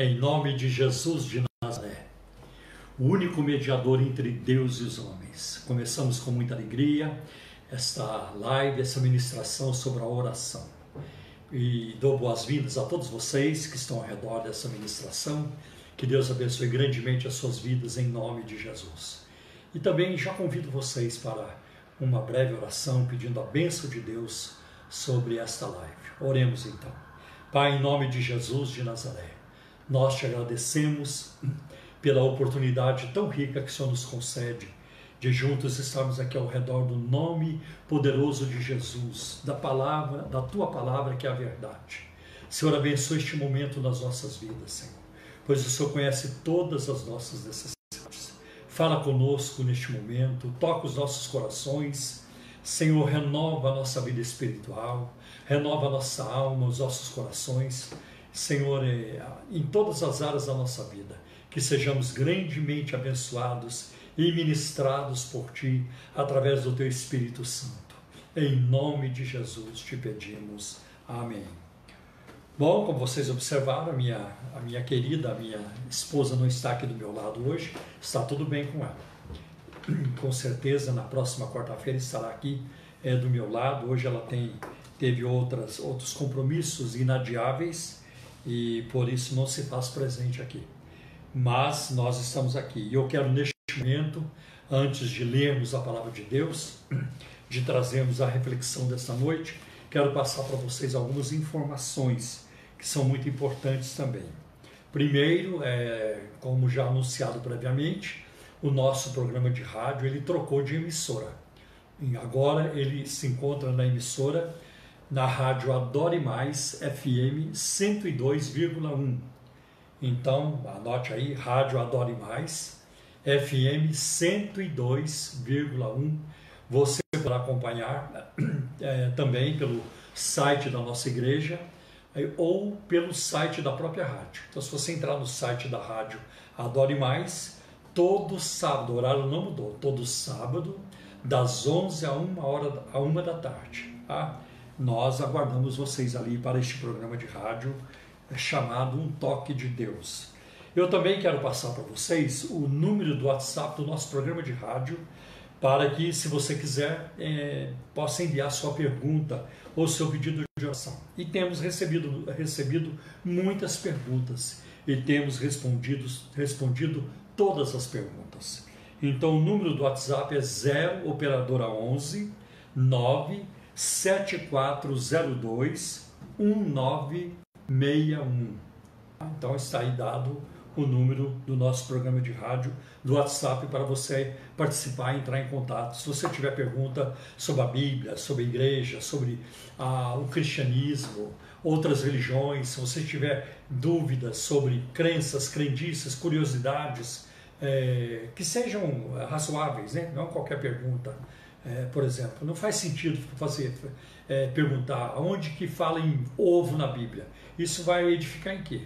Em nome de Jesus de Nazaré, o único mediador entre Deus e os homens. Começamos com muita alegria esta live, essa ministração sobre a oração. E dou boas-vindas a todos vocês que estão ao redor dessa ministração. Que Deus abençoe grandemente as suas vidas em nome de Jesus. E também já convido vocês para uma breve oração pedindo a bênção de Deus sobre esta live. Oremos então. Pai, em nome de Jesus de Nazaré, nós te agradecemos pela oportunidade tão rica que o Senhor nos concede de juntos estarmos aqui ao redor do nome poderoso de Jesus, da palavra, da tua palavra que é a verdade. Senhor, abençoe este momento nas nossas vidas, Senhor, pois o Senhor conhece todas as nossas necessidades. Fala conosco neste momento, toca os nossos corações, Senhor, renova a nossa vida espiritual, renova a nossa alma, os nossos corações. Senhor, é, em todas as áreas da nossa vida, que sejamos grandemente abençoados e ministrados por Ti através do Teu Espírito Santo. Em nome de Jesus te pedimos. Amém. Bom, como vocês observaram, a minha, a minha querida, a minha esposa não está aqui do meu lado hoje, está tudo bem com ela. Com certeza, na próxima quarta-feira estará aqui é, do meu lado. Hoje ela tem, teve outras, outros compromissos inadiáveis e por isso não se faz presente aqui. Mas nós estamos aqui e eu quero neste momento, antes de lermos a palavra de Deus, de trazermos a reflexão desta noite, quero passar para vocês algumas informações que são muito importantes também. Primeiro, é, como já anunciado previamente, o nosso programa de rádio ele trocou de emissora. E agora ele se encontra na emissora na rádio Adore Mais FM 102,1. Então, anote aí, Rádio Adore Mais FM 102,1. Você poderá acompanhar é, também pelo site da nossa igreja é, ou pelo site da própria rádio. Então, se você entrar no site da rádio Adore Mais, todo sábado, o horário não mudou, todo sábado, das 11 a 1 hora a 1 da tarde. Tá? Nós aguardamos vocês ali para este programa de rádio é, chamado Um Toque de Deus. Eu também quero passar para vocês o número do WhatsApp do nosso programa de rádio, para que, se você quiser, é, possa enviar sua pergunta ou seu pedido de oração. E temos recebido, recebido muitas perguntas e temos respondido, respondido todas as perguntas. Então, o número do WhatsApp é 0 operadora 11 9 7402 1961. Então está aí dado o número do nosso programa de rádio, do WhatsApp, para você participar entrar em contato. Se você tiver pergunta sobre a Bíblia, sobre a igreja, sobre ah, o cristianismo, outras religiões, se você tiver dúvidas sobre crenças, crendices, curiosidades, é, que sejam razoáveis, né? não qualquer pergunta é, por exemplo. Não faz sentido fazer, é, perguntar aonde que fala em ovo na Bíblia. Isso vai edificar em quê?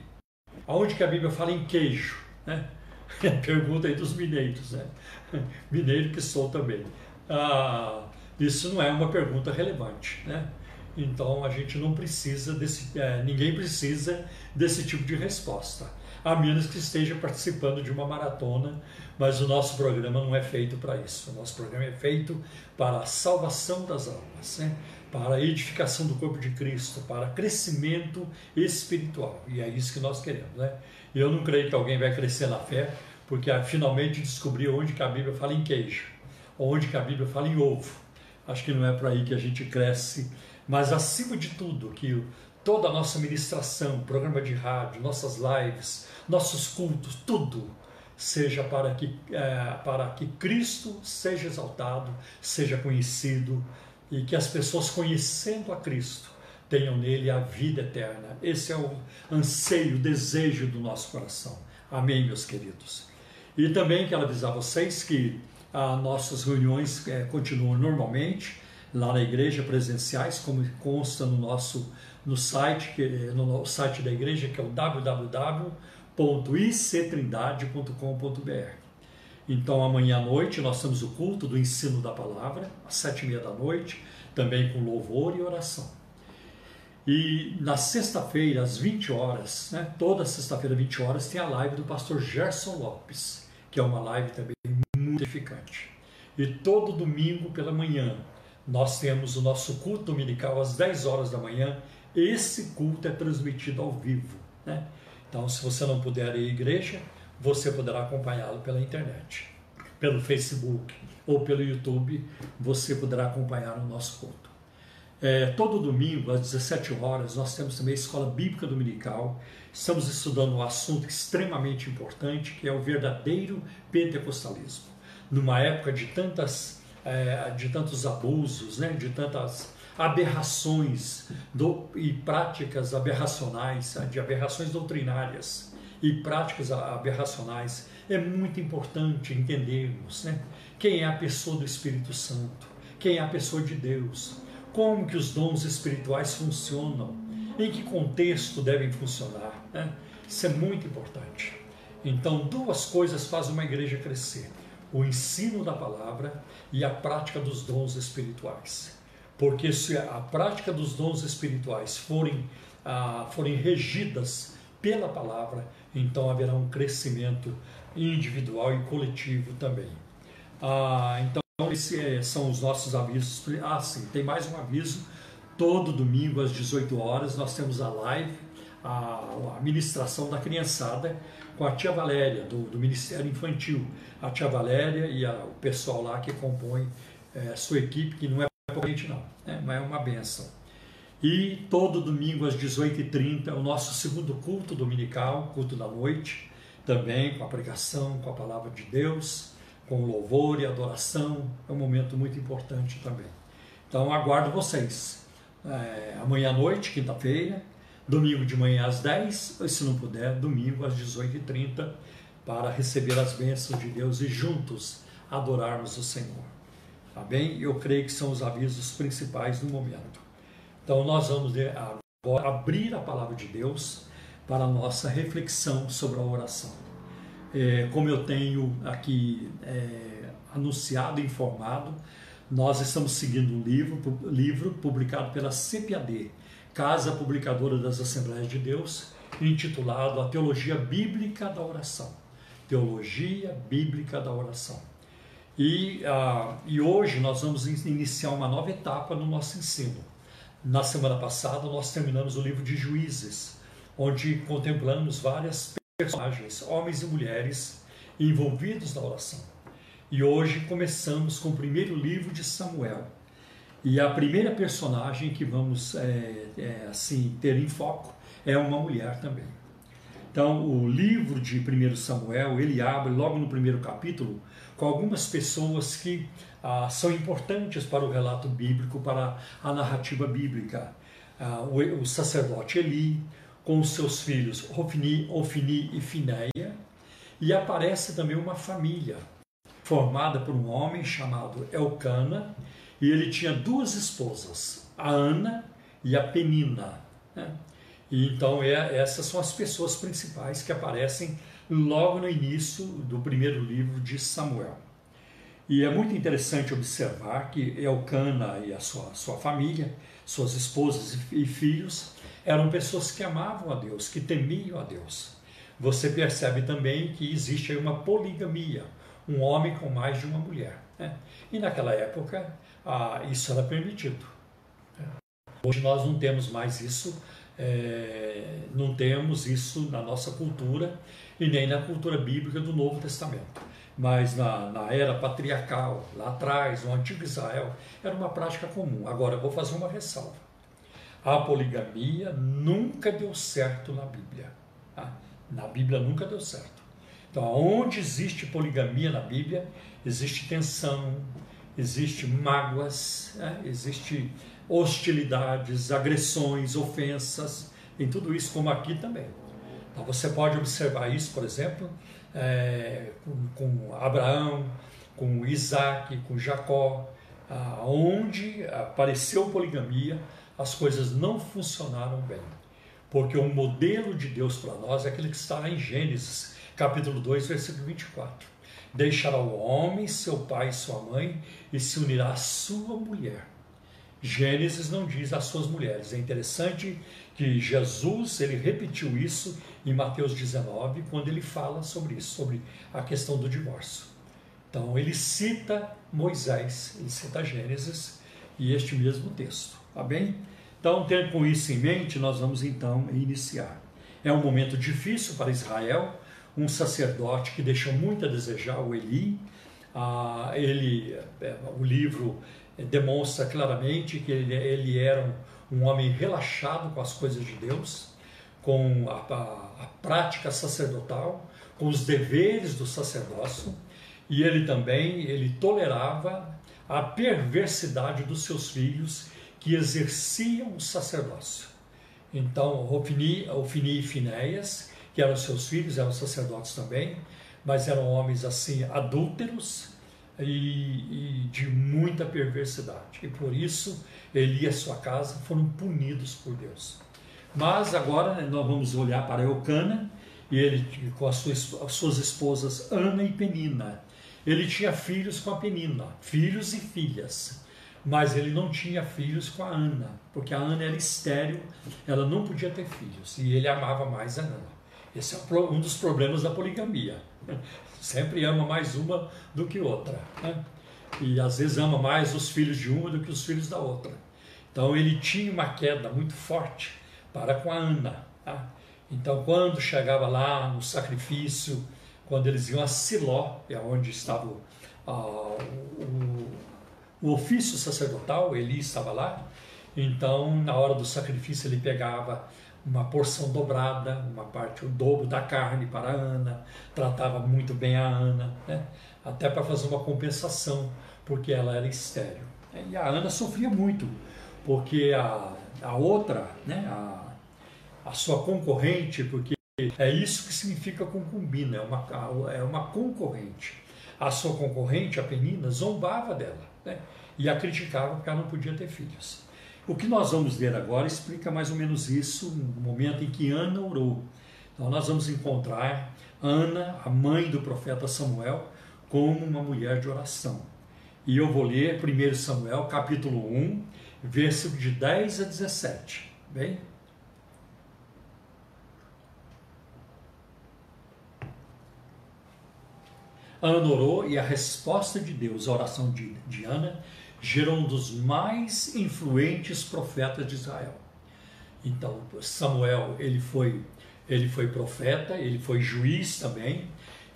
Aonde que a Bíblia fala em queijo? Né? Pergunta aí dos mineiros, né? Mineiro que sou também. Ah, isso não é uma pergunta relevante, né? Então a gente não precisa desse, é, ninguém precisa desse tipo de resposta a menos que esteja participando de uma maratona, mas o nosso programa não é feito para isso. O nosso programa é feito para a salvação das almas, né? para a edificação do corpo de Cristo, para crescimento espiritual. E é isso que nós queremos. Né? Eu não creio que alguém vai crescer na fé, porque ah, finalmente descobriu onde que a Bíblia fala em queijo, onde que a Bíblia fala em ovo. Acho que não é por aí que a gente cresce, mas acima de tudo, que toda a nossa ministração, programa de rádio, nossas lives, nossos cultos, tudo seja para que, é, para que Cristo seja exaltado, seja conhecido e que as pessoas conhecendo a Cristo tenham nele a vida eterna. Esse é o anseio, o desejo do nosso coração. Amém, meus queridos. E também quero avisar vocês que as nossas reuniões é, continuam normalmente lá na igreja presenciais, como consta no nosso no site, que, no site da igreja, que é o www www.ictrindade.com.br. Então, amanhã à noite nós temos o culto do ensino da palavra, às sete e meia da noite, também com louvor e oração. E na sexta-feira, às 20 horas, né, toda sexta-feira, 20 horas, tem a live do pastor Gerson Lopes, que é uma live também muito edificante. E todo domingo pela manhã, nós temos o nosso culto dominical às 10 horas da manhã. Esse culto é transmitido ao vivo. Né? Então, se você não puder ir à igreja, você poderá acompanhá-lo pela internet, pelo Facebook ou pelo YouTube, você poderá acompanhar o nosso culto. É, todo domingo, às 17 horas, nós temos também a Escola Bíblica Dominical. Estamos estudando um assunto extremamente importante, que é o verdadeiro pentecostalismo. Numa época de, tantas, é, de tantos abusos, né, de tantas aberrações do, e práticas aberracionais, de aberrações doutrinárias e práticas aberracionais, é muito importante entendermos né, quem é a pessoa do Espírito Santo, quem é a pessoa de Deus, como que os dons espirituais funcionam, em que contexto devem funcionar. Né? Isso é muito importante. Então, duas coisas fazem uma igreja crescer: o ensino da palavra e a prática dos dons espirituais. Porque se a prática dos dons espirituais forem, ah, forem regidas pela palavra, então haverá um crescimento individual e coletivo também. Ah, então, esses é, são os nossos avisos. Ah, sim, tem mais um aviso. Todo domingo às 18 horas nós temos a live, a, a ministração da criançada com a tia Valéria, do, do Ministério Infantil. A tia Valéria e a, o pessoal lá que compõe é, sua equipe, que não é corrente não, né, mas é uma benção. E todo domingo às 18h30 é o nosso segundo culto dominical, culto da noite, também com a pregação, com a palavra de Deus com louvor e adoração. É um momento muito importante também. Então aguardo vocês. É, amanhã à noite, quinta-feira, domingo de manhã às 10, e se não puder, domingo às 18h30, para receber as bênçãos de Deus e juntos adorarmos o Senhor. Tá bem? Eu creio que são os avisos principais do momento. Então nós vamos agora abrir a palavra de Deus para a nossa reflexão sobre a oração é, como eu tenho aqui é, anunciado e informado, nós estamos seguindo um livro, livro publicado pela CPAD, Casa Publicadora das Assembleias de Deus, intitulado A Teologia Bíblica da Oração. Teologia Bíblica da Oração. E, ah, e hoje nós vamos iniciar uma nova etapa no nosso ensino. Na semana passada nós terminamos o livro de Juízes, onde contemplamos várias personagens, homens e mulheres, envolvidos na oração. E hoje começamos com o primeiro livro de Samuel. E a primeira personagem que vamos é, é, assim ter em foco é uma mulher também. Então, o livro de 1 Samuel, ele abre logo no primeiro capítulo com algumas pessoas que ah, são importantes para o relato bíblico, para a narrativa bíblica. Ah, o, o sacerdote Eli, com os seus filhos Ofni, Ofni e Finéia, e aparece também uma família formada por um homem chamado Elcana, e ele tinha duas esposas, a Ana e a Penina. Né? E então é, essas são as pessoas principais que aparecem logo no início do primeiro livro de Samuel. E é muito interessante observar que Elcana e a sua, sua família, suas esposas e filhos, eram pessoas que amavam a Deus, que temiam a Deus. Você percebe também que existe aí uma poligamia, um homem com mais de uma mulher. Né? E naquela época ah, isso era permitido. Hoje nós não temos mais isso, é, não temos isso na nossa cultura e nem na cultura bíblica do Novo Testamento. Mas na, na era patriarcal, lá atrás, no antigo Israel, era uma prática comum. Agora, eu vou fazer uma ressalva a poligamia nunca deu certo na Bíblia. Tá? Na Bíblia nunca deu certo. Então, onde existe poligamia na Bíblia, existe tensão, existe mágoas, né? existe hostilidades, agressões, ofensas, em tudo isso, como aqui também. Então, você pode observar isso, por exemplo, é, com, com, Abraão, com Isaac, com Jacó, onde apareceu poligamia, as coisas não funcionaram bem. Porque o modelo de Deus para nós é aquele que está em Gênesis, capítulo 2, versículo 24. Deixará o homem, seu pai e sua mãe, e se unirá à sua mulher. Gênesis não diz as suas mulheres. É interessante que Jesus ele repetiu isso em Mateus 19, quando ele fala sobre isso, sobre a questão do divórcio. Então ele cita Moisés, ele cita Gênesis e este mesmo texto, tá bem? Então, tendo com isso em mente, nós vamos então iniciar. É um momento difícil para Israel, um sacerdote que deixou muito a desejar, o Eli. Ah, ele, é, o livro demonstra claramente que ele, ele era um, um homem relaxado com as coisas de Deus, com a, a, a prática sacerdotal, com os deveres do sacerdócio, e ele também ele tolerava a perversidade dos seus filhos que exerciam o sacerdócio. Então, Ofni, Ofni e Finéias, que eram seus filhos, eram sacerdotes também, mas eram homens assim adúlteros e, e de muita perversidade. E por isso ele e a sua casa foram punidos por Deus. Mas agora né, nós vamos olhar para Eucana e ele com as suas, as suas esposas Ana e Penina. Ele tinha filhos com a Penina, filhos e filhas, mas ele não tinha filhos com a Ana, porque a Ana era estéril, ela não podia ter filhos e ele amava mais a Ana. Esse é um dos problemas da poligamia. Sempre ama mais uma do que outra. Né? E às vezes ama mais os filhos de uma do que os filhos da outra. Então ele tinha uma queda muito forte para com a Ana. Tá? Então, quando chegava lá no sacrifício, quando eles iam a Siló, é onde estava o, o, o ofício sacerdotal, Eli estava lá. Então, na hora do sacrifício, ele pegava uma porção dobrada, uma parte, o dobro da carne para a Ana, tratava muito bem a Ana, né? até para fazer uma compensação, porque ela era estéreo. E a Ana sofria muito, porque a, a outra, né, a, a sua concorrente, porque é isso que significa concubina, é uma, é uma concorrente. A sua concorrente, a Penina, zombava dela né? e a criticava porque ela não podia ter filhos. O que nós vamos ver agora explica mais ou menos isso no momento em que Ana orou. Então, nós vamos encontrar Ana, a mãe do profeta Samuel, como uma mulher de oração. E eu vou ler 1 Samuel, capítulo 1, versículo de 10 a 17. Bem? Ana orou e a resposta de Deus, a oração de, de Ana, gerou um dos mais influentes profetas de Israel. Então, Samuel, ele foi, ele foi profeta, ele foi juiz também.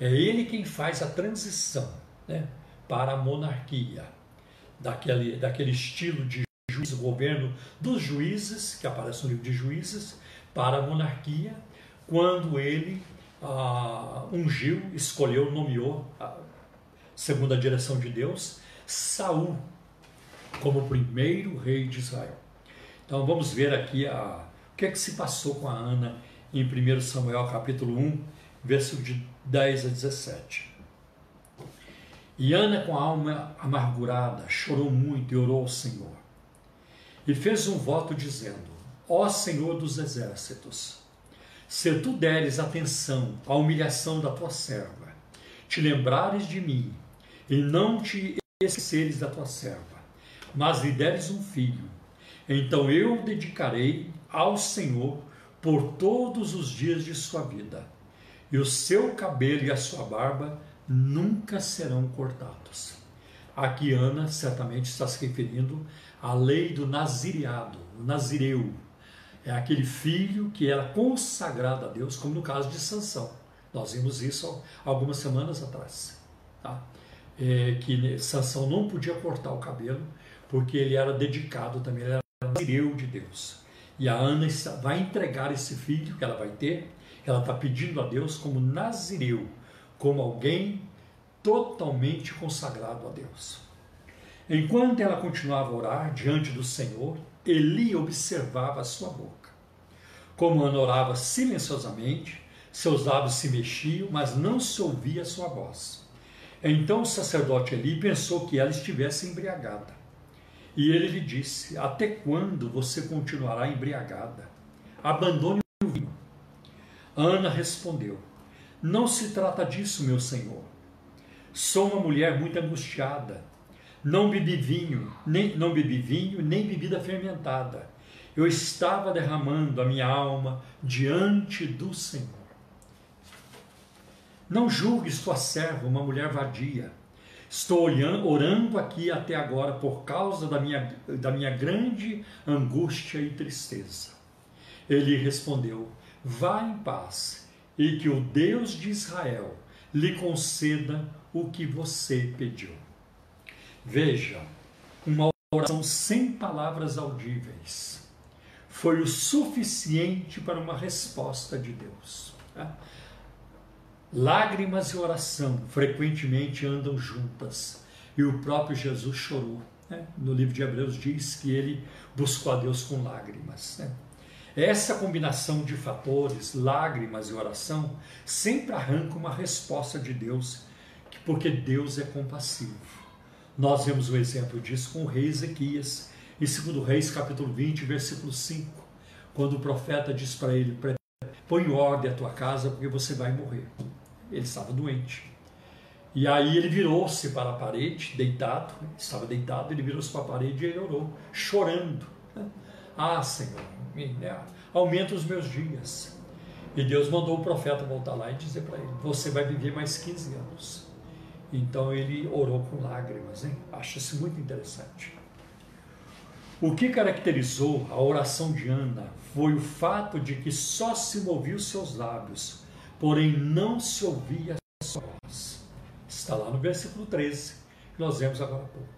É ele quem faz a transição né, para a monarquia, daquele, daquele estilo de juiz, governo dos juízes, que aparece no livro de Juízes, para a monarquia, quando ele ah, ungiu, escolheu, nomeou, segundo a direção de Deus, Saul como primeiro rei de Israel. Então vamos ver aqui a, o que é que se passou com a Ana em 1 Samuel capítulo 1, versículo de 10 a 17. E Ana, com a alma amargurada, chorou muito e orou ao Senhor. E fez um voto dizendo: Ó Senhor dos exércitos, se tu deres atenção à humilhação da tua serva, te lembrares de mim e não te esqueceres da tua serva, mas lhe deres um filho, então eu o dedicarei ao Senhor por todos os dias de sua vida, e o seu cabelo e a sua barba nunca serão cortados. Aqui Ana certamente está se referindo à lei do nazireado, o nazireu, é aquele filho que era consagrado a Deus, como no caso de Sansão. Nós vimos isso algumas semanas atrás. Tá? É, que Sansão não podia cortar o cabelo, porque ele era dedicado também, ele era nazireu de Deus. E a Ana vai entregar esse filho que ela vai ter, ela está pedindo a Deus como nazireu, como alguém totalmente consagrado a Deus. Enquanto ela continuava a orar diante do Senhor, Eli observava a sua boca. Como Ana orava silenciosamente, seus lábios se mexiam, mas não se ouvia sua voz. Então o sacerdote Eli pensou que ela estivesse embriagada. E ele lhe disse: Até quando você continuará embriagada? Abandone o vinho. Ana respondeu: Não se trata disso, meu senhor. Sou uma mulher muito angustiada Não bebi vinho, nem não bebi vinho, nem bebida fermentada. Eu estava derramando a minha alma diante do Senhor. Não julgues tua serva, uma mulher vadia. Estou orando aqui até agora por causa da minha, da minha grande angústia e tristeza. Ele respondeu: Vá em paz, e que o Deus de Israel lhe conceda o que você pediu. Veja, uma oração sem palavras audíveis foi o suficiente para uma resposta de Deus. Tá? Lágrimas e oração frequentemente andam juntas, e o próprio Jesus chorou. Né? No livro de Hebreus diz que ele buscou a Deus com lágrimas. Né? Essa combinação de fatores, lágrimas e oração, sempre arranca uma resposta de Deus, porque Deus é compassivo. Nós vemos o exemplo disso com o rei Ezequias, em 2 Reis, capítulo 20, versículo 5, quando o profeta diz para ele: Põe em ordem a tua casa, porque você vai morrer. Ele estava doente. E aí ele virou-se para a parede, deitado, estava deitado, ele virou-se para a parede e ele orou, chorando. Ah, Senhor, né, aumenta os meus dias. E Deus mandou o profeta voltar lá e dizer para ele: Você vai viver mais 15 anos. Então ele orou com lágrimas, hein? Acho isso muito interessante. O que caracterizou a oração de Ana foi o fato de que só se movia os seus lábios, porém não se ouvia sua voz. Está lá no versículo 13, que nós vemos agora há pouco.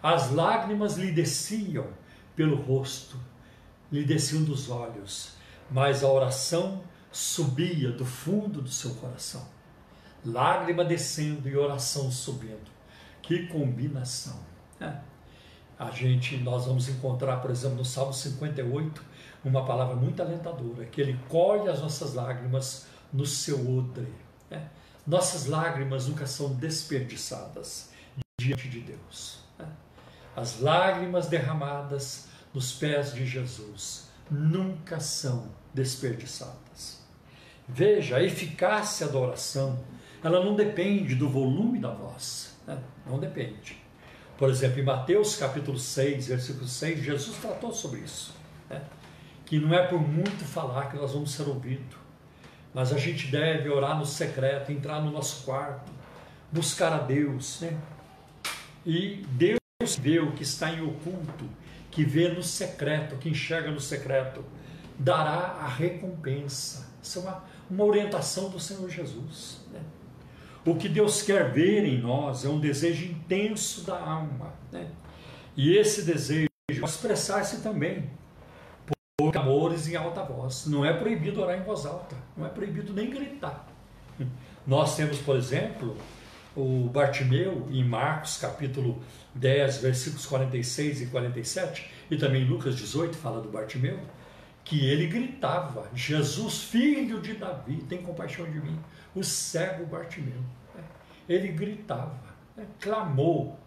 As lágrimas lhe desciam pelo rosto, lhe desciam dos olhos, mas a oração subia do fundo do seu coração. Lágrima descendo e oração subindo. Que combinação! Né? A gente, nós vamos encontrar, por exemplo, no Salmo 58, uma palavra muito alentadora, que ele colhe as nossas lágrimas no seu odre. Né? Nossas lágrimas nunca são desperdiçadas diante de Deus. Né? As lágrimas derramadas nos pés de Jesus nunca são desperdiçadas. Veja, a eficácia da oração, ela não depende do volume da voz, né? não depende. Por exemplo, em Mateus capítulo 6, versículo 6, Jesus tratou sobre isso. Né? Que não é por muito falar que nós vamos ser ouvidos, mas a gente deve orar no secreto, entrar no nosso quarto, buscar a Deus. Né? E Deus vê o que está em oculto que vê no secreto, que enxerga no secreto, dará a recompensa. Isso é uma, uma orientação do Senhor Jesus. O que Deus quer ver em nós é um desejo intenso da alma. Né? E esse desejo pode expressar-se também por amores em alta voz. Não é proibido orar em voz alta, não é proibido nem gritar. Nós temos, por exemplo, o Bartimeu em Marcos capítulo 10, versículos 46 e 47, e também Lucas 18 fala do Bartimeu, que ele gritava: Jesus, filho de Davi, tem compaixão de mim. O cego Bartimeu. Né? Ele gritava, né? clamou.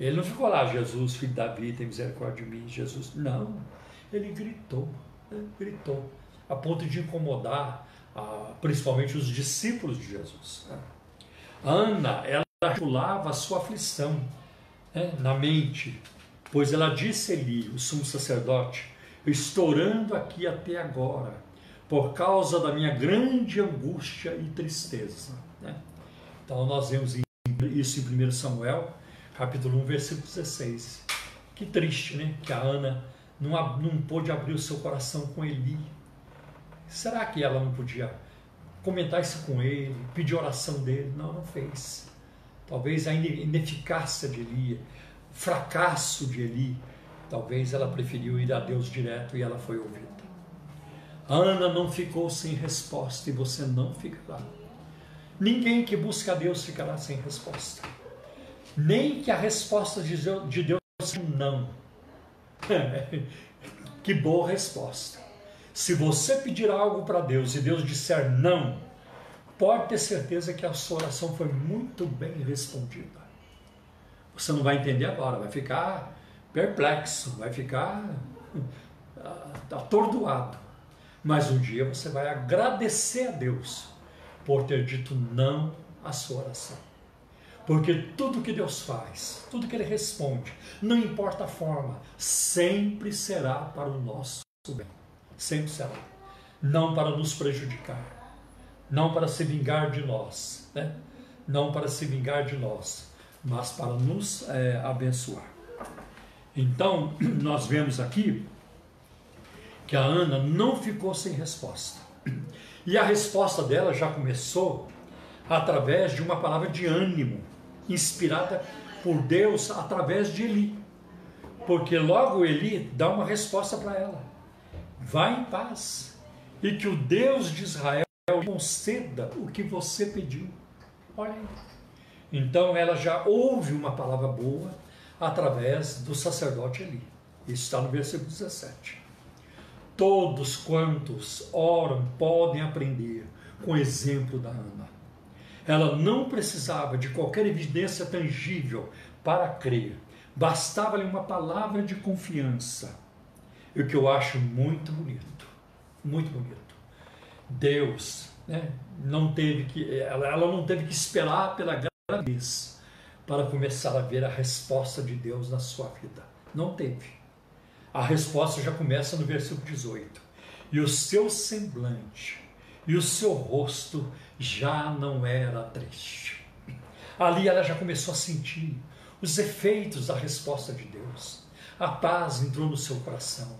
Ele não ficou lá, Jesus, filho de Davi, tem misericórdia de mim, Jesus. Não, ele gritou, né? gritou, a ponto de incomodar principalmente os discípulos de Jesus. Ana, ela articulava a sua aflição na mente, pois ela disse Eli, o sumo sacerdote, estourando aqui até agora, por causa da minha grande angústia e tristeza. Né? Então nós vemos isso em 1 Samuel, capítulo 1, versículo 16. Que triste, né? Que a Ana não, não pôde abrir o seu coração com Eli. Será que ela não podia comentar isso com ele, pedir oração dele? Não, não fez talvez a ineficácia de Eli, fracasso de Eli, talvez ela preferiu ir a Deus direto e ela foi ouvida. Ana não ficou sem resposta e você não ficará. Ninguém que busca a Deus ficará sem resposta. Nem que a resposta de Deus seja não. que boa resposta. Se você pedir algo para Deus e Deus disser não, pode ter certeza que a sua oração foi muito bem respondida. Você não vai entender agora, vai ficar perplexo, vai ficar ah, atordoado. Mas um dia você vai agradecer a Deus por ter dito não à sua oração. Porque tudo que Deus faz, tudo que Ele responde, não importa a forma, sempre será para o nosso bem. Sempre será. Não para nos prejudicar, não para se vingar de nós, né? não para se vingar de nós, mas para nos é, abençoar. Então, nós vemos aqui que a Ana não ficou sem resposta. E a resposta dela já começou através de uma palavra de ânimo, inspirada por Deus através de Eli. Porque logo Eli dá uma resposta para ela: vá em paz, e que o Deus de Israel conceda o que você pediu. Olha aí. Então ela já ouve uma palavra boa através do sacerdote Eli. Isso está no versículo 17. Todos quantos oram podem aprender com o exemplo da Ana. Ela não precisava de qualquer evidência tangível para crer, bastava-lhe uma palavra de confiança. E o que eu acho muito bonito, muito bonito. Deus né, não teve que, ela, ela não teve que esperar pela gravidez para começar a ver a resposta de Deus na sua vida. Não teve. A resposta já começa no versículo 18. E o seu semblante e o seu rosto já não era triste. Ali ela já começou a sentir os efeitos da resposta de Deus. A paz entrou no seu coração.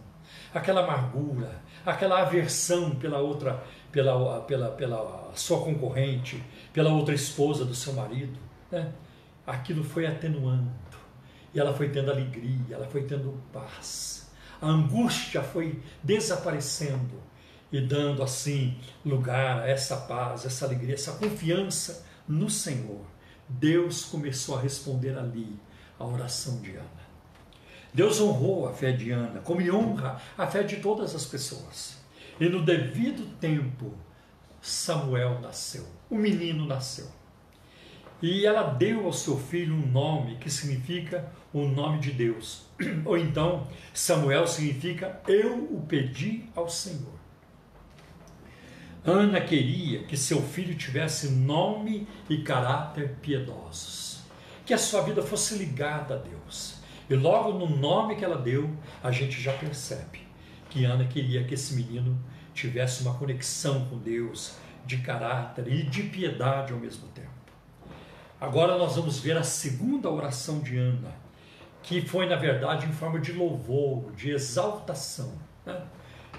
Aquela amargura, aquela aversão pela outra, pela, pela, pela sua concorrente, pela outra esposa do seu marido, né? Aquilo foi atenuando. E ela foi tendo alegria, ela foi tendo paz. A angústia foi desaparecendo e dando assim lugar a essa paz, essa alegria, essa confiança no Senhor. Deus começou a responder ali a oração de Ana. Deus honrou a fé de Ana, como honra a fé de todas as pessoas. E no devido tempo, Samuel nasceu, o menino nasceu. E ela deu ao seu filho um nome que significa o nome de Deus. Ou então, Samuel significa eu o pedi ao Senhor. Ana queria que seu filho tivesse nome e caráter piedosos, que a sua vida fosse ligada a Deus. E logo no nome que ela deu, a gente já percebe que Ana queria que esse menino tivesse uma conexão com Deus de caráter e de piedade ao mesmo tempo. Agora nós vamos ver a segunda oração de Ana, que foi na verdade em forma de louvor, de exaltação, né?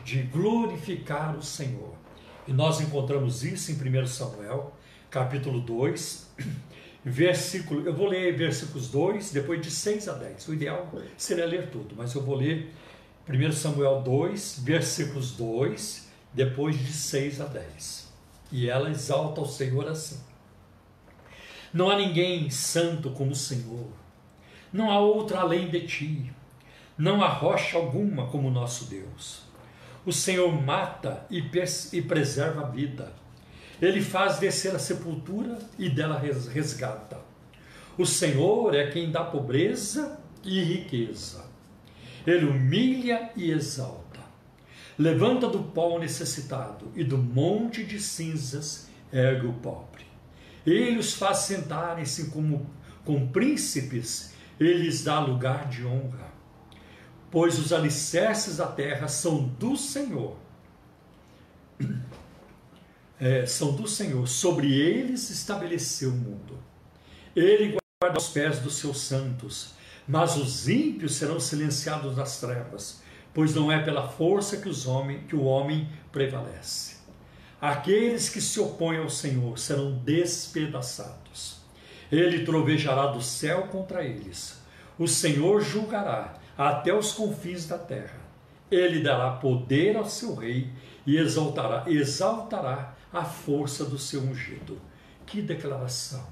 de glorificar o Senhor. E nós encontramos isso em 1 Samuel, capítulo 2, versículo. Eu vou ler versículos 2, depois de 6 a 10. O ideal seria ler tudo, mas eu vou ler 1 Samuel 2, versículos 2, depois de 6 a 10. E ela exalta o Senhor assim: Não há ninguém santo como o Senhor, não há outro além de ti, não há rocha alguma como nosso Deus. O Senhor mata e, e preserva a vida. Ele faz descer a sepultura e dela resgata. O Senhor é quem dá pobreza e riqueza. Ele humilha e exalta. Levanta do pó o necessitado e do monte de cinzas ergue o pobre. Ele os faz sentarem-se como com príncipes, ele lhes dá lugar de honra pois os alicerces da terra são do Senhor. É, são do Senhor, sobre eles estabeleceu o mundo. Ele guarda os pés dos seus santos, mas os ímpios serão silenciados nas trevas, pois não é pela força que, os homem, que o homem prevalece. Aqueles que se opõem ao Senhor serão despedaçados. Ele trovejará do céu contra eles. O Senhor julgará até os confins da terra. Ele dará poder ao seu rei e exaltará, exaltará a força do seu ungido. Que declaração,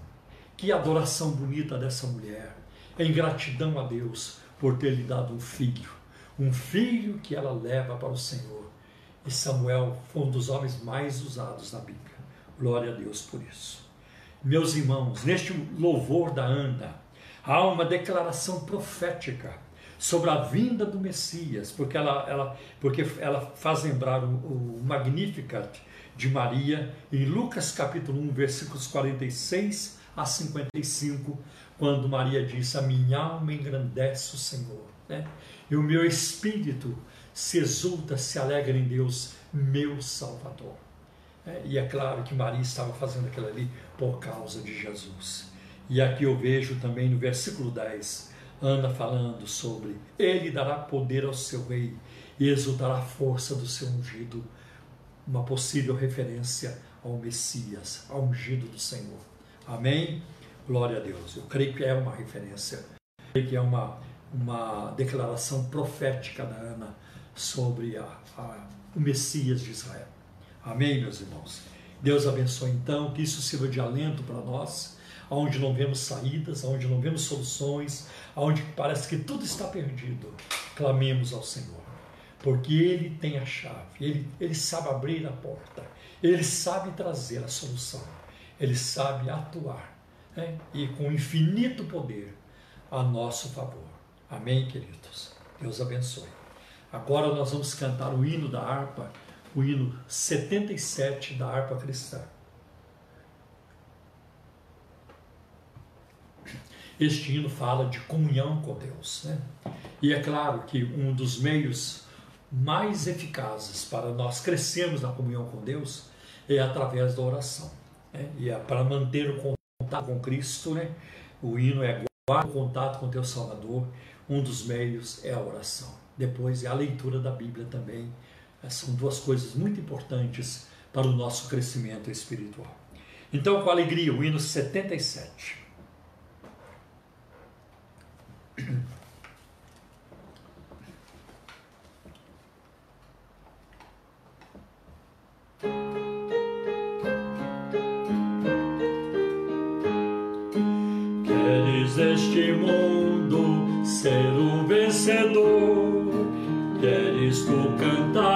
que adoração bonita dessa mulher, em gratidão a Deus por ter lhe dado um filho, um filho que ela leva para o Senhor. E Samuel foi um dos homens mais usados na Bíblia. Glória a Deus por isso. Meus irmãos, neste louvor da Ana, há uma declaração profética sobre a vinda do Messias, porque ela, ela, porque ela faz lembrar o, o Magnificat de Maria em Lucas capítulo 1, versículos 46 a 55, quando Maria disse: A minha alma engrandece o Senhor, né? e o meu espírito se exulta, se alegra em Deus, meu Salvador. É, e é claro que Maria estava fazendo aquilo ali por causa de Jesus. E aqui eu vejo também no versículo 10, Ana falando sobre Ele dará poder ao seu rei e exultará a força do seu ungido, uma possível referência ao Messias, ao ungido do Senhor. Amém? Glória a Deus. Eu creio que é uma referência, eu creio que é uma, uma declaração profética da Ana sobre a, a, o Messias de Israel. Amém, meus irmãos? Deus abençoe então, que isso sirva de alento para nós, onde não vemos saídas, onde não vemos soluções, onde parece que tudo está perdido. Clamemos ao Senhor, porque Ele tem a chave, Ele, Ele sabe abrir a porta, Ele sabe trazer a solução, Ele sabe atuar, né? e com infinito poder a nosso favor. Amém, queridos? Deus abençoe. Agora nós vamos cantar o hino da harpa o hino 77 da harpa cristã. Este hino fala de comunhão com Deus. Né? E é claro que um dos meios mais eficazes para nós crescermos na comunhão com Deus é através da oração. Né? E é para manter o contato com Cristo, né? o hino é guardar o contato com teu Salvador. Um dos meios é a oração. Depois a leitura da Bíblia também são duas coisas muito importantes para o nosso crescimento espiritual. Então, com alegria, o hino 77. Queres este mundo ser o vencedor, tu cantar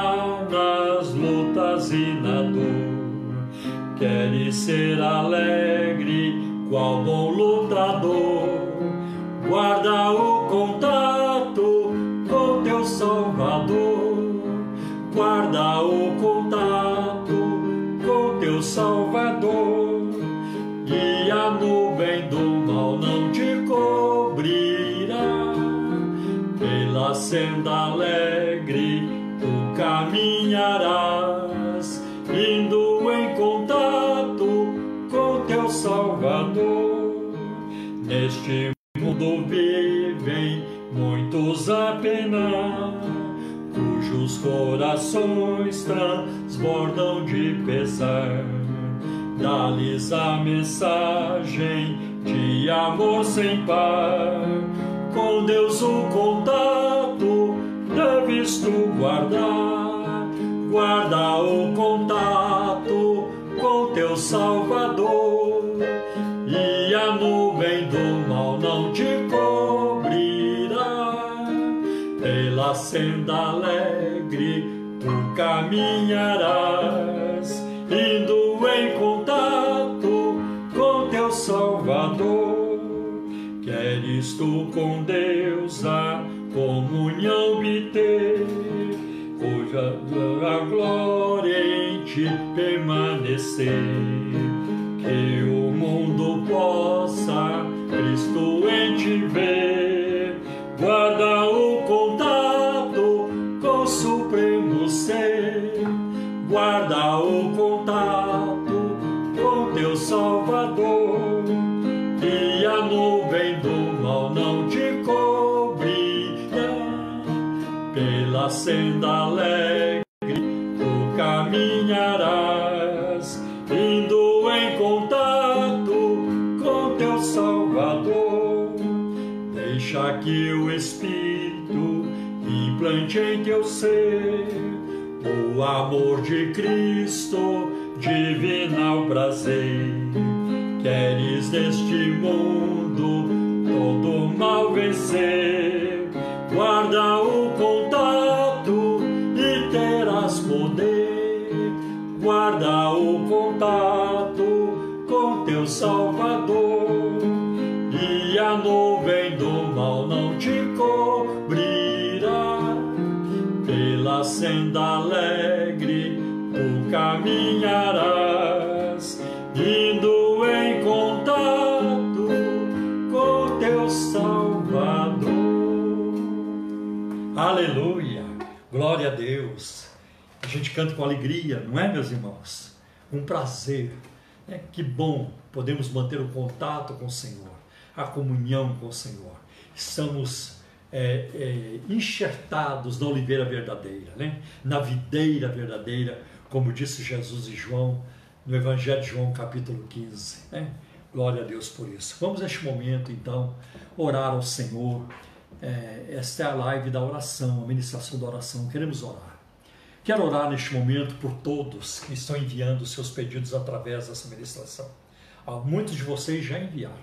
e na dor. Queres ser alegre, qual bom lutador. Guarda o contato com teu Salvador. Guarda o contato com teu Salvador. E a nuvem do mal não te cobrirá. Pela senda alegre caminharás indo em contato com teu Salvador. Neste mundo vivem muitos a penar, cujos corações transbordam de pesar. Dá-lhes a mensagem de amor sem par. Com Deus o contato deves tu guardar guarda o contato com teu Salvador, e a nuvem do mal não te cobrirá. Pela senda alegre tu caminharás, indo em contato com teu Salvador. Queres tu com Deus a comunhão obter? A glória em ti permanecer. O amor de Cristo, divinal prazer. Queres deste mundo todo mal vencer, caminharás, indo em contato com teu Salvador. Aleluia, glória a Deus. A gente canta com alegria, não é, meus irmãos? Um prazer. Né? Que bom podemos manter o contato com o Senhor, a comunhão com o Senhor. Estamos é, é, enxertados na oliveira verdadeira, né? na videira verdadeira, como disse Jesus e João no Evangelho de João, capítulo 15. Né? Glória a Deus por isso. Vamos neste momento, então, orar ao Senhor. É, esta é a live da oração, a ministração da oração. Queremos orar. Quero orar neste momento por todos que estão enviando seus pedidos através dessa ministração. Muitos de vocês já enviaram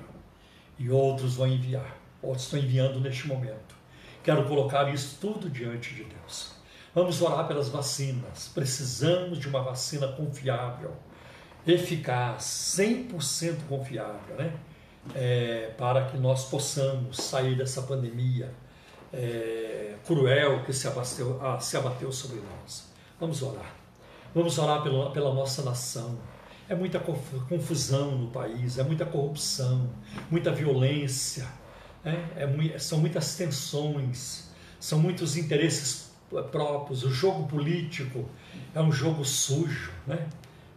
e outros vão enviar. Outros estão enviando neste momento. Quero colocar isso tudo diante de Deus. Vamos orar pelas vacinas. Precisamos de uma vacina confiável, eficaz, 100% confiável, né? É, para que nós possamos sair dessa pandemia é, cruel que se abateu, se abateu sobre nós. Vamos orar. Vamos orar pela, pela nossa nação. É muita confusão no país, é muita corrupção, muita violência, né? é, são muitas tensões, são muitos interesses próprios. O jogo político é um jogo sujo, né?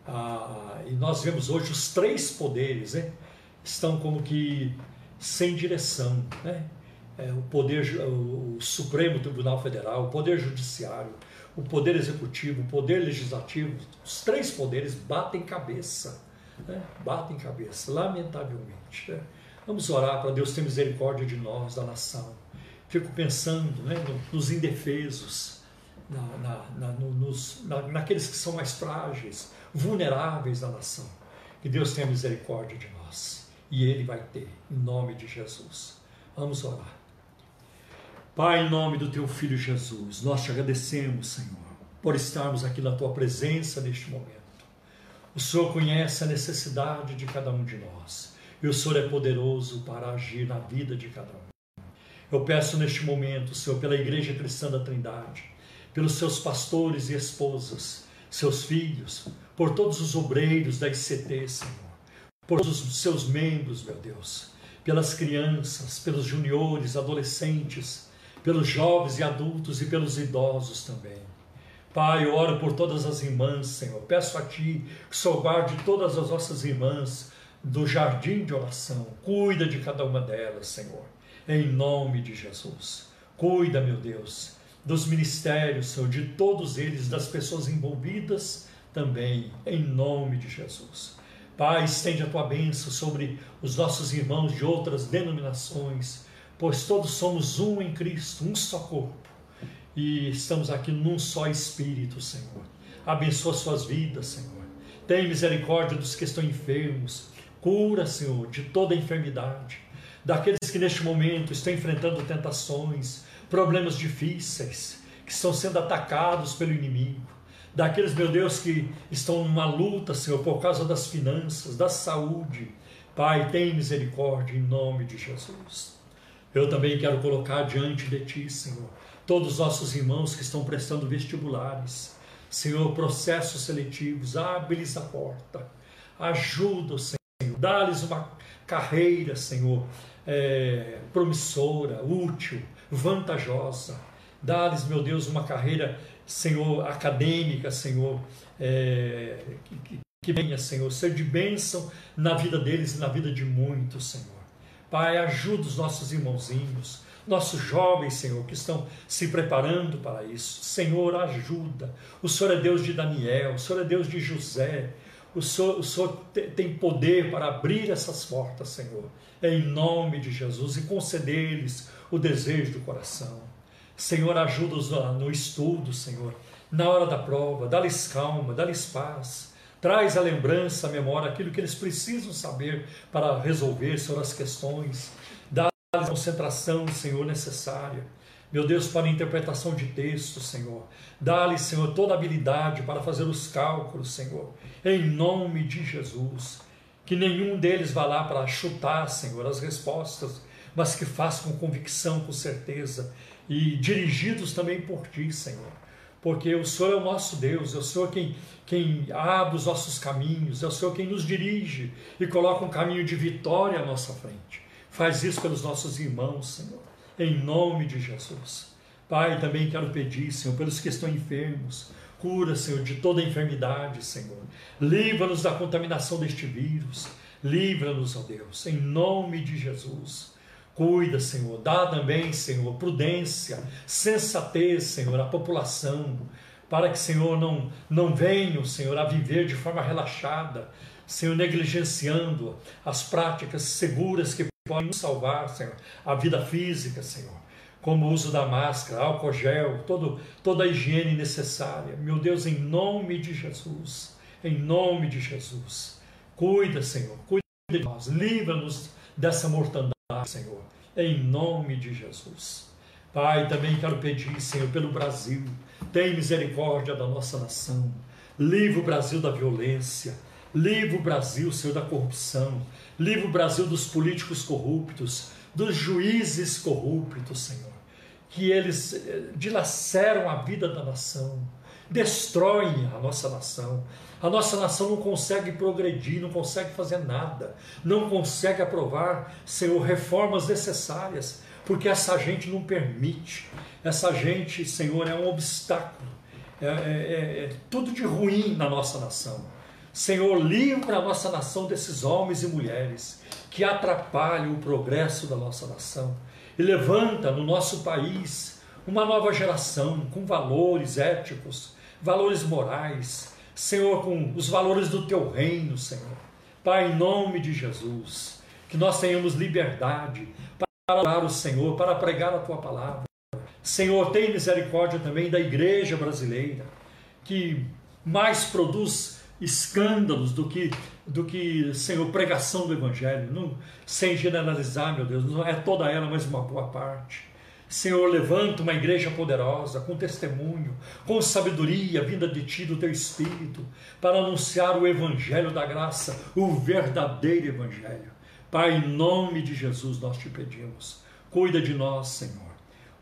Ah, e nós vemos hoje os três poderes né? estão como que sem direção, né? É, o poder, o Supremo Tribunal Federal, o Poder Judiciário, o Poder Executivo, o Poder Legislativo, os três poderes batem cabeça, né? batem cabeça, lamentavelmente. Né? Vamos orar para Deus ter misericórdia de nós, da nação. Fico pensando né, nos indefesos, na, na, na, nos, naqueles que são mais frágeis, vulneráveis da nação. Que Deus tenha misericórdia de nós. E Ele vai ter, em nome de Jesus. Vamos orar. Pai, em nome do Teu Filho Jesus, nós te agradecemos, Senhor, por estarmos aqui na Tua presença neste momento. O Senhor conhece a necessidade de cada um de nós. E o Senhor é poderoso para agir na vida de cada um. Eu peço neste momento, Senhor, pela Igreja Cristã da Trindade, pelos seus pastores e esposas, seus filhos, por todos os obreiros da ICT, Senhor, por todos os seus membros, meu Deus, pelas crianças, pelos juniores, adolescentes, pelos jovens e adultos e pelos idosos também. Pai, eu oro por todas as irmãs, Senhor. Peço a Ti que o guarde todas as nossas irmãs do jardim de oração. Cuida de cada uma delas, Senhor. Em nome de Jesus. Cuida, meu Deus, dos ministérios, Senhor, de todos eles, das pessoas envolvidas também, em nome de Jesus. Pai, estende a tua bênção sobre os nossos irmãos de outras denominações, pois todos somos um em Cristo, um só corpo, e estamos aqui num só Espírito, Senhor. Abençoa suas vidas, Senhor. Tem misericórdia dos que estão enfermos, Cura, Senhor, de toda enfermidade, daqueles que neste momento estão enfrentando tentações, problemas difíceis, que estão sendo atacados pelo inimigo, daqueles, meu Deus, que estão numa luta, Senhor, por causa das finanças, da saúde. Pai, tem misericórdia em nome de Jesus. Eu também quero colocar diante de Ti, Senhor, todos os nossos irmãos que estão prestando vestibulares. Senhor, processos seletivos, abre-lhes a porta. Ajuda, Senhor Dá-lhes uma carreira, Senhor, é, promissora, útil, vantajosa. Dá-lhes, meu Deus, uma carreira, Senhor, acadêmica, Senhor, é, que, que venha, Senhor, ser de bênção na vida deles e na vida de muitos, Senhor. Pai, ajuda os nossos irmãozinhos, nossos jovens, Senhor, que estão se preparando para isso. Senhor, ajuda. O Senhor é Deus de Daniel, o Senhor é Deus de José, o Senhor, o Senhor tem poder para abrir essas portas, Senhor, em nome de Jesus, e conceder-lhes o desejo do coração. Senhor, ajuda-os no estudo, Senhor, na hora da prova, dá-lhes calma, dá-lhes paz. Traz a lembrança, a memória, aquilo que eles precisam saber para resolver, Senhor, as questões. Dá-lhes a concentração, Senhor, necessária. Meu Deus, para a interpretação de texto, Senhor. Dá-lhe, Senhor, toda habilidade para fazer os cálculos, Senhor. Em nome de Jesus. Que nenhum deles vá lá para chutar, Senhor, as respostas, mas que faça com convicção, com certeza. E dirigidos também por Ti, Senhor. Porque o Senhor é o nosso Deus, é o Senhor quem, quem abre os nossos caminhos, é o Senhor quem nos dirige e coloca um caminho de vitória à nossa frente. Faz isso pelos nossos irmãos, Senhor em nome de Jesus. Pai, também quero pedir, Senhor, pelos que estão enfermos, cura, Senhor, de toda enfermidade, Senhor. Livra-nos da contaminação deste vírus. Livra-nos, ó Deus, em nome de Jesus. Cuida, Senhor. Dá também, Senhor, prudência, sensatez, Senhor, à população, para que, Senhor, não, não venham, Senhor, a viver de forma relaxada, Senhor, negligenciando as práticas seguras que podem nos salvar, Senhor, a vida física, Senhor, como o uso da máscara, álcool gel, todo, toda a higiene necessária. Meu Deus, em nome de Jesus, em nome de Jesus, cuida, Senhor, cuida de nós, livra-nos dessa mortandade, Senhor, em nome de Jesus. Pai, também quero pedir, Senhor, pelo Brasil, tem misericórdia da nossa nação, livra o Brasil da violência, livra o Brasil, Senhor, da corrupção, livra o Brasil dos políticos corruptos, dos juízes corruptos, Senhor, que eles eh, dilaceram a vida da nação, destroem a nossa nação. A nossa nação não consegue progredir, não consegue fazer nada, não consegue aprovar, Senhor, reformas necessárias, porque essa gente não permite. Essa gente, Senhor, é um obstáculo, é, é, é, é tudo de ruim na nossa nação. Senhor, livra a nossa nação desses homens e mulheres que atrapalham o progresso da nossa nação e levanta no nosso país uma nova geração com valores éticos, valores morais, Senhor, com os valores do teu reino, Senhor. Pai, em nome de Jesus, que nós tenhamos liberdade para orar o Senhor, para pregar a tua palavra. Senhor, tem misericórdia também da igreja brasileira, que mais produz escândalos do que, do que Senhor, pregação do Evangelho. Não, sem generalizar, meu Deus, não é toda ela, mas uma boa parte. Senhor, levanta uma igreja poderosa, com testemunho, com sabedoria vinda de ti, do teu Espírito, para anunciar o Evangelho da graça, o verdadeiro Evangelho. Pai, em nome de Jesus nós te pedimos, cuida de nós, Senhor.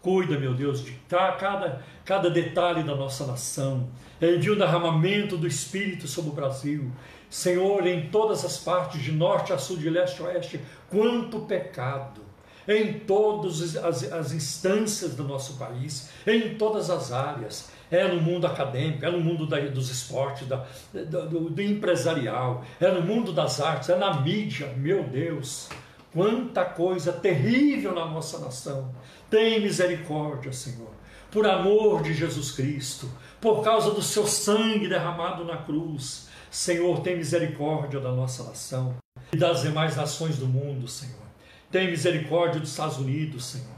Cuida, meu Deus, de cada, cada detalhe da nossa nação. Envia o derramamento do Espírito sobre o Brasil. Senhor, em todas as partes, de norte a sul, de leste a oeste, quanto pecado em todas as, as instâncias do nosso país, em todas as áreas. É no mundo acadêmico, é no mundo da, dos esportes, da, do, do empresarial, é no mundo das artes, é na mídia. Meu Deus, quanta coisa terrível na nossa nação. Tem misericórdia, Senhor, por amor de Jesus Cristo, por causa do seu sangue derramado na cruz. Senhor, tem misericórdia da nossa nação e das demais nações do mundo, Senhor. Tem misericórdia dos Estados Unidos, Senhor.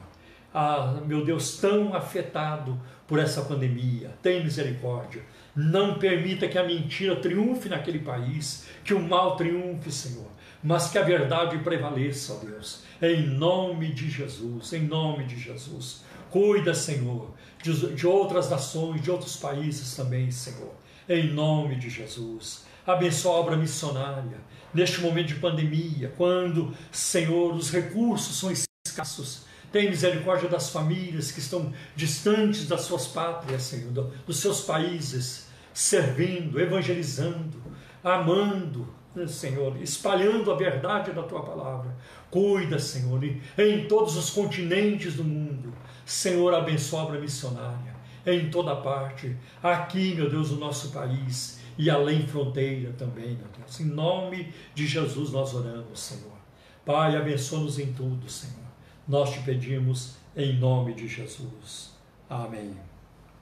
Ah, meu Deus, tão afetado por essa pandemia. Tem misericórdia. Não permita que a mentira triunfe naquele país, que o mal triunfe, Senhor, mas que a verdade prevaleça, ó Deus. Em nome de Jesus, em nome de Jesus. Cuida, Senhor, de, de outras nações, de outros países também, Senhor. Em nome de Jesus. Abençoa a obra missionária neste momento de pandemia, quando, Senhor, os recursos são escassos. Tem misericórdia das famílias que estão distantes das suas pátrias, Senhor, dos seus países, servindo, evangelizando, amando, Senhor, espalhando a verdade da tua palavra. Cuida, Senhor, em todos os continentes do mundo. Senhor, abençoa a missionária em toda parte. Aqui, meu Deus, o nosso país e além fronteira também, meu Deus. Em nome de Jesus nós oramos, Senhor. Pai, abençoa-nos em tudo, Senhor. Nós te pedimos em nome de Jesus. Amém.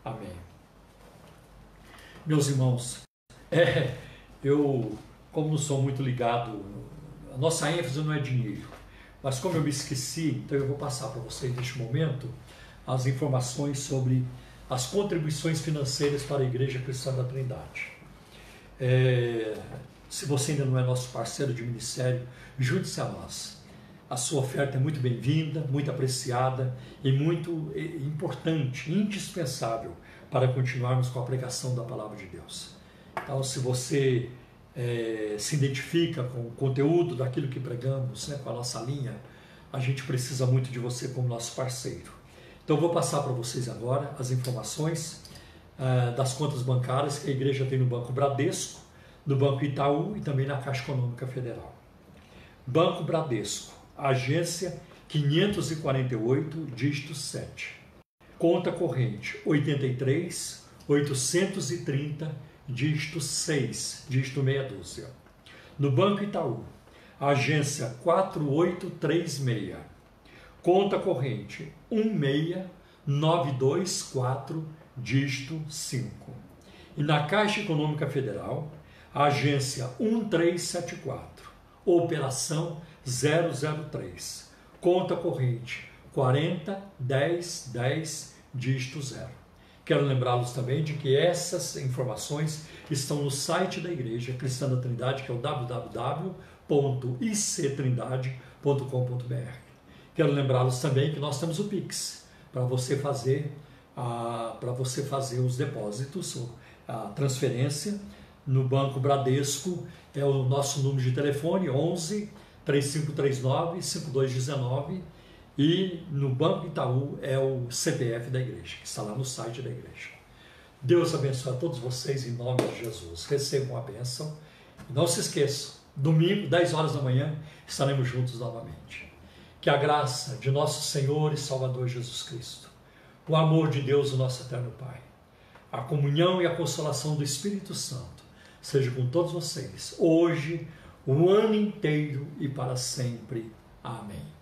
Amém. Meus irmãos, é, eu, como não sou muito ligado, a nossa ênfase não é dinheiro, mas como eu me esqueci, então eu vou passar para vocês neste momento as informações sobre as contribuições financeiras para a Igreja Cristã da Trindade. É, se você ainda não é nosso parceiro de ministério, junte-se a nós. A sua oferta é muito bem-vinda, muito apreciada e muito importante, indispensável para continuarmos com a pregação da palavra de Deus. Então, se você é, se identifica com o conteúdo daquilo que pregamos, né, com a nossa linha, a gente precisa muito de você como nosso parceiro. Então, vou passar para vocês agora as informações é, das contas bancárias que a igreja tem no Banco Bradesco, no Banco Itaú e também na Caixa Econômica Federal. Banco Bradesco, agência 548, dígito 7. conta corrente 83 830, dígito 6, dígito meia dúzia. No Banco Itaú, agência 4836, conta corrente 16924, dígito 5. E na Caixa Econômica Federal, agência 1374, operação 003, conta corrente 40 10 10, dígito 0. Quero lembrá-los também de que essas informações estão no site da Igreja Cristã da Trindade, que é o www.ictrindade.com.br. Quero lembrá-los também que nós temos o Pix para você fazer para você fazer os depósitos, a transferência no Banco Bradesco é o nosso número de telefone 11 3539 5219 e no Banco Itaú é o CPF da igreja, que está lá no site da igreja. Deus abençoe a todos vocês em nome de Jesus. Recebam a bênção. Não se esqueçam, domingo, 10 horas da manhã, estaremos juntos novamente. Que a graça de nosso Senhor e Salvador Jesus Cristo, o amor de Deus, o nosso eterno Pai, a comunhão e a consolação do Espírito Santo seja com todos vocês, hoje, o ano inteiro e para sempre. Amém.